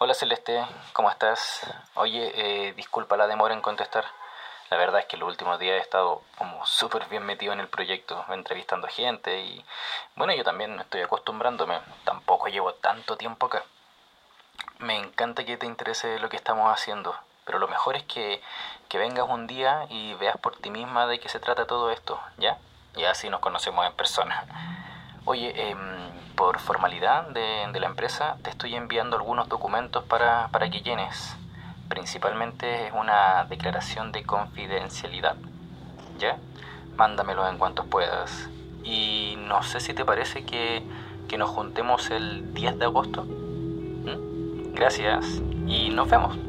Hola Celeste, ¿cómo estás? Oye, eh, disculpa la demora en contestar. La verdad es que los últimos días he estado como súper bien metido en el proyecto, entrevistando gente y bueno, yo también estoy acostumbrándome. Tampoco llevo tanto tiempo acá. Me encanta que te interese lo que estamos haciendo, pero lo mejor es que, que vengas un día y veas por ti misma de qué se trata todo esto, ¿ya? Y así nos conocemos en persona. Oye, em, por formalidad de, de la empresa te estoy enviando algunos documentos para, para que llenes. Principalmente es una declaración de confidencialidad. ¿Ya? Mándamelo en cuanto puedas. Y no sé si te parece que, que nos juntemos el 10 de agosto. ¿Mm? Gracias y nos vemos.